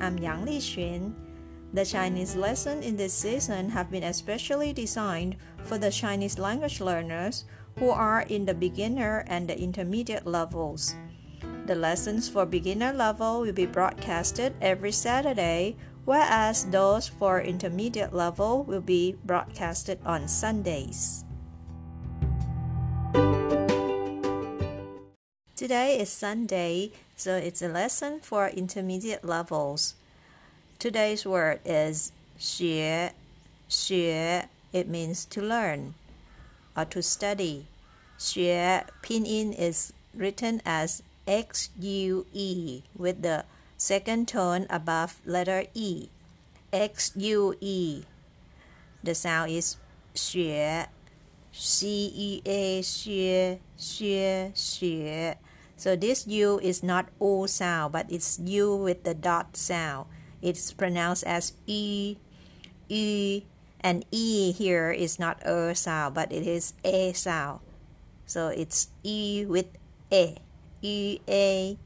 I'm Yang Li Xun. The Chinese lessons in this season have been especially designed for the Chinese language learners who are in the beginner and the intermediate levels. The lessons for beginner level will be broadcasted every Saturday, whereas those for intermediate level will be broadcasted on Sundays. Today is Sunday, so it's a lesson for intermediate levels. Today's word is 学,学 it means to learn or to study. 学 pinyin is written as X U E with the second tone above letter E. X U E. The sound is 学 C E A 学学学 so this U is not O sound, but it's U with the dot sound. It's pronounced as E, E, and E here is not a sound, but it is A sound. So it's E with A, E A,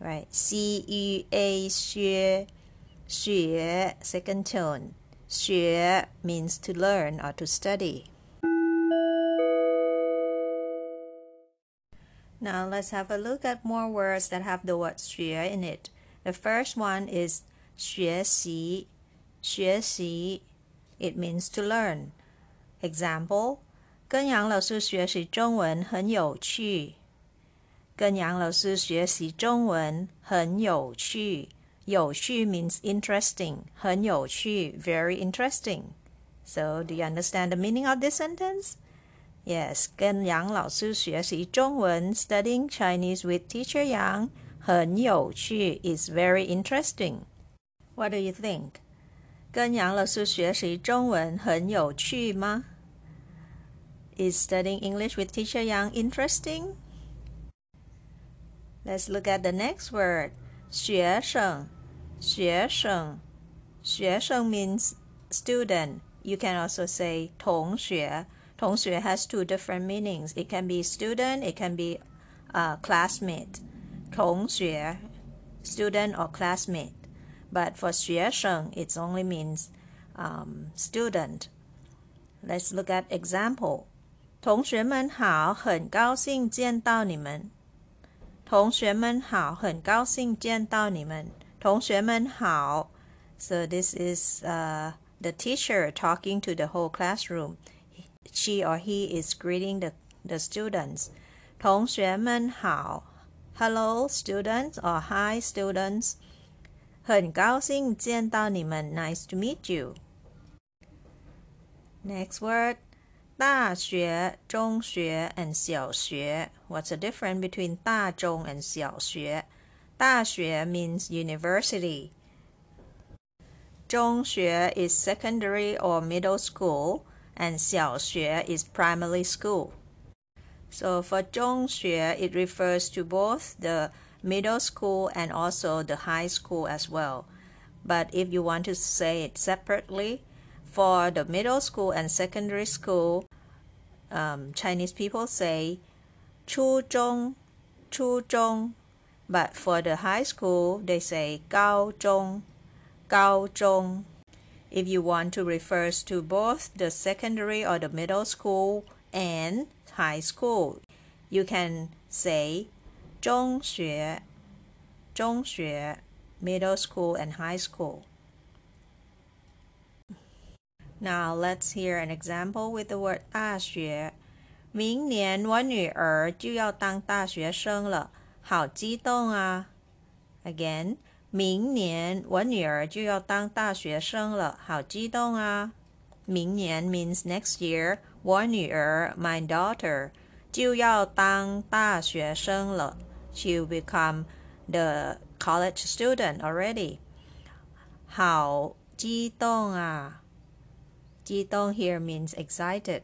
right? C E A 学学 second tone. 学 means to learn or to study. Now let's have a look at more words that have the word 学 in it. The first one is 学习,学习 It means to learn. Example 跟杨老师学习中文很有趣。跟杨老师学习中文很有趣。有趣 means interesting. 很有趣 very interesting. So do you understand the meaning of this sentence? Yes, 跟杨老师学习中文，studying Chinese with Teacher Yang 很有趣，is very interesting. What do you think? 跟杨老师学习中文很有趣吗？Is studying English with Teacher Yang interesting? Let's look at the next word. 学生，学生，学生 means student. You can also say 同学。 同学 has two different meanings. It can be student, it can be a classmate. 同学 student or classmate. But for 学生 it only means um, student. Let's look at example. 同学们好，很高兴见到你们。同学们好，很高兴见到你们。同学们好。So this is uh, the teacher talking to the whole classroom she or he is greeting the, the students. 同学们好，Hello students or Hi students. 很高兴见到你们，Nice to meet you. Next word. 大学、中学 and 小学. What's the difference between 大中 and 小学?大学 means university. 中学 is secondary or middle school and 小学 is primary school. So for 中学, it refers to both the middle school and also the high school as well. But if you want to say it separately, for the middle school and secondary school, um, Chinese people say 初中,初中. But for the high school, they say 高中,高中. If you want to refer to both the secondary or the middle school and high school, you can say 中学,中学, middle school and high school. Now let's hear an example with the word 大学。明年我女儿就要当大学生了，好激动啊！Again, 明年我女儿就要当大学生了，好激动啊！明年 means next year，我女儿 my daughter 就要当大学生了，she'll become the college student already。好激动啊！激动 here means excited.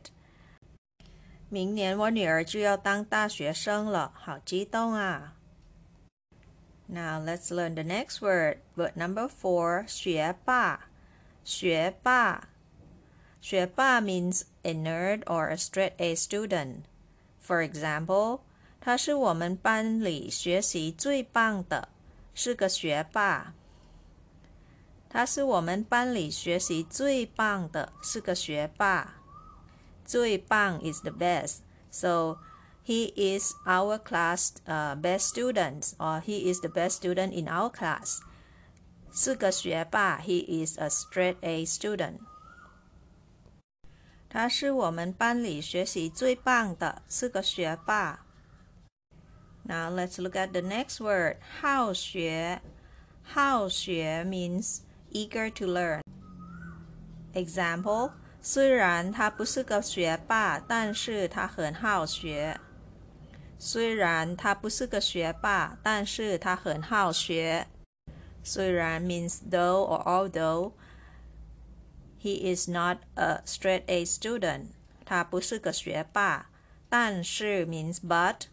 明年我女儿就要当大学生了，好激动啊 ！Now let's learn the next word. Word number four, 学霸。学霸。学霸 means a nerd or a straight A student. For example, 他是我们班里学习最棒的，是个学霸。他是我们班里学习最棒的，是个学霸。最棒 is the best. So he is our class uh, best student or he is the best student in our class. 是个学霸 he is a straight A student. 他是我们班里学习最棒的，是个学霸。Now let's look at the next word. 好学。好学 means eager to learn. Example 虽然他不是个学霸，但是他很好学。 虽然他不是个学霸，但是他很好学。虽然 means though or although he is not a straight A student，他不是个学霸。但是 means but，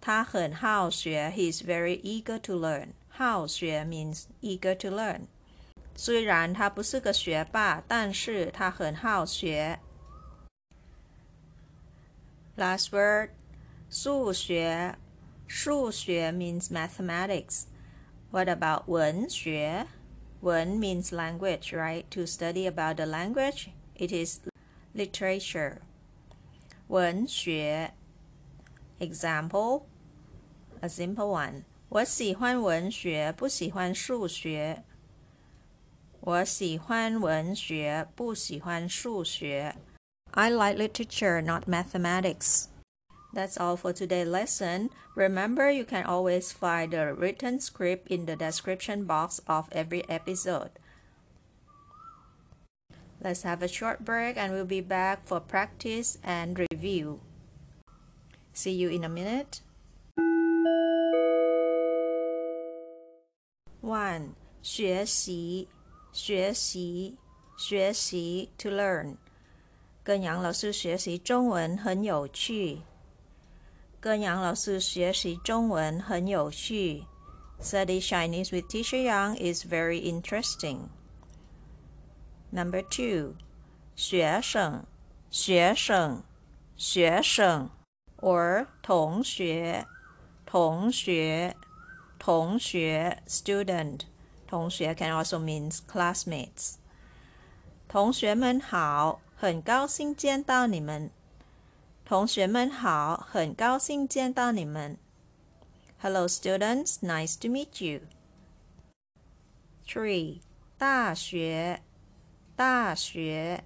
他很好学，he is very eager to learn。好学 means eager to learn。虽然他不是个学霸，但是他很好学。Last word， 数学。数学 means mathematics. What about 文学？文 means language, right? To study about the language, it is literature. 文学 Example, a simple one. 我喜欢文学，不喜欢数学。我喜欢文学，不喜欢数学。I like literature, not mathematics. That's all for today's lesson. Remember, you can always find the written script in the description box of every episode. Let's have a short break and we'll be back for practice and review. See you in a minute. 1. 学习学习学习 to learn 跟杨老师学习中文很有趣。 跟杨老师学习中文很有趣。Study Chinese with Teacher Yang is very interesting. Number two, 学生学生学生 or 同学同学同学 student 同学 can also means classmates. 同学们好，很高兴见到你们。同学们好，很高兴见到你们。Hello, students. Nice to meet you. Three. 大学，大学，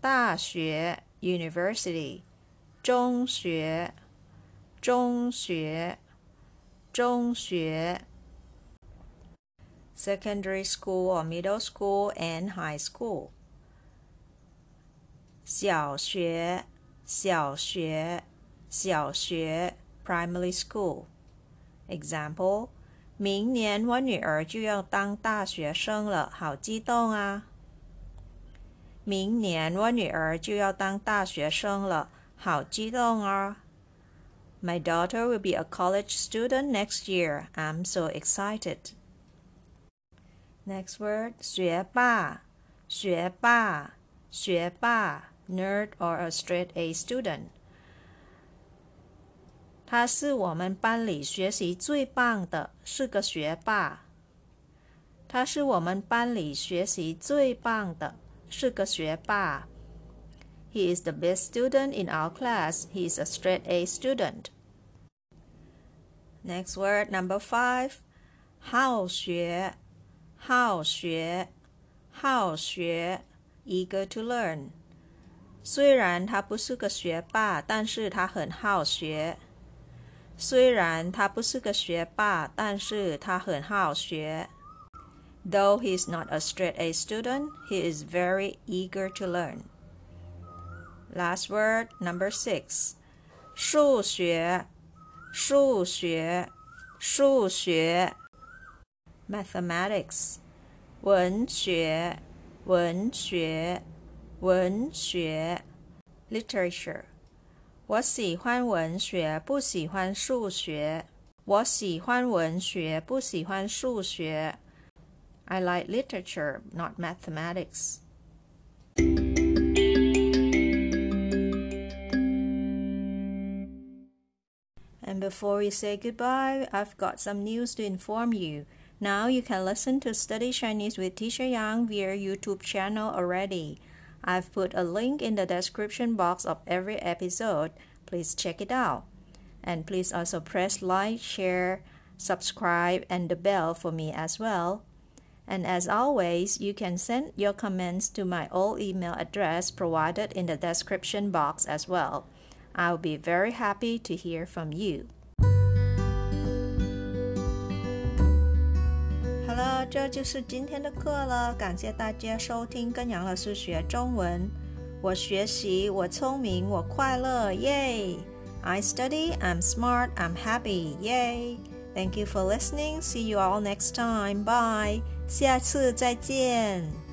大学 University. 中学，中学，中学。secondary school or middle school and high school. 小学，小学，小学 primary school. Example: 明年我女儿就要当大学生了，好激动啊！明年我女儿就要当大学生了，好激动啊！My daughter will be a college student next year. I'm so excited. Next word 学霸学霸学霸 nerd or a straight A student 他是我们班里学习最棒的，是个学霸。他是我们班里学习最棒的，是个学霸。He is the best student in our class. He is a straight A student. Next word number five 好学好学，好学，eager to learn。 虽然他不是个学霸，但是他很好学。虽然他不是个学霸，但是他很好学。Though he is not a straight A student, he is very eager to learn. Last word, number six. 数学，数学，数学。mathematics. 文学，文学，文学，literature。我喜欢文学，不喜欢数学。我喜欢文学，不喜欢数学。I like literature, not mathematics. And before we say goodbye, I've got some news to inform you. Now you can listen to Study Chinese with Teacher Yang via YouTube channel already. I've put a link in the description box of every episode. Please check it out. And please also press like, share, subscribe, and the bell for me as well. And as always, you can send your comments to my old email address provided in the description box as well. I'll be very happy to hear from you. 这就是今天的课了。感谢大家收听跟杨老师学中文。我学习，我聪明，我快乐，耶！I study, I'm smart, I'm happy, yay! Thank you for listening. See you all next time. Bye. 下次再见。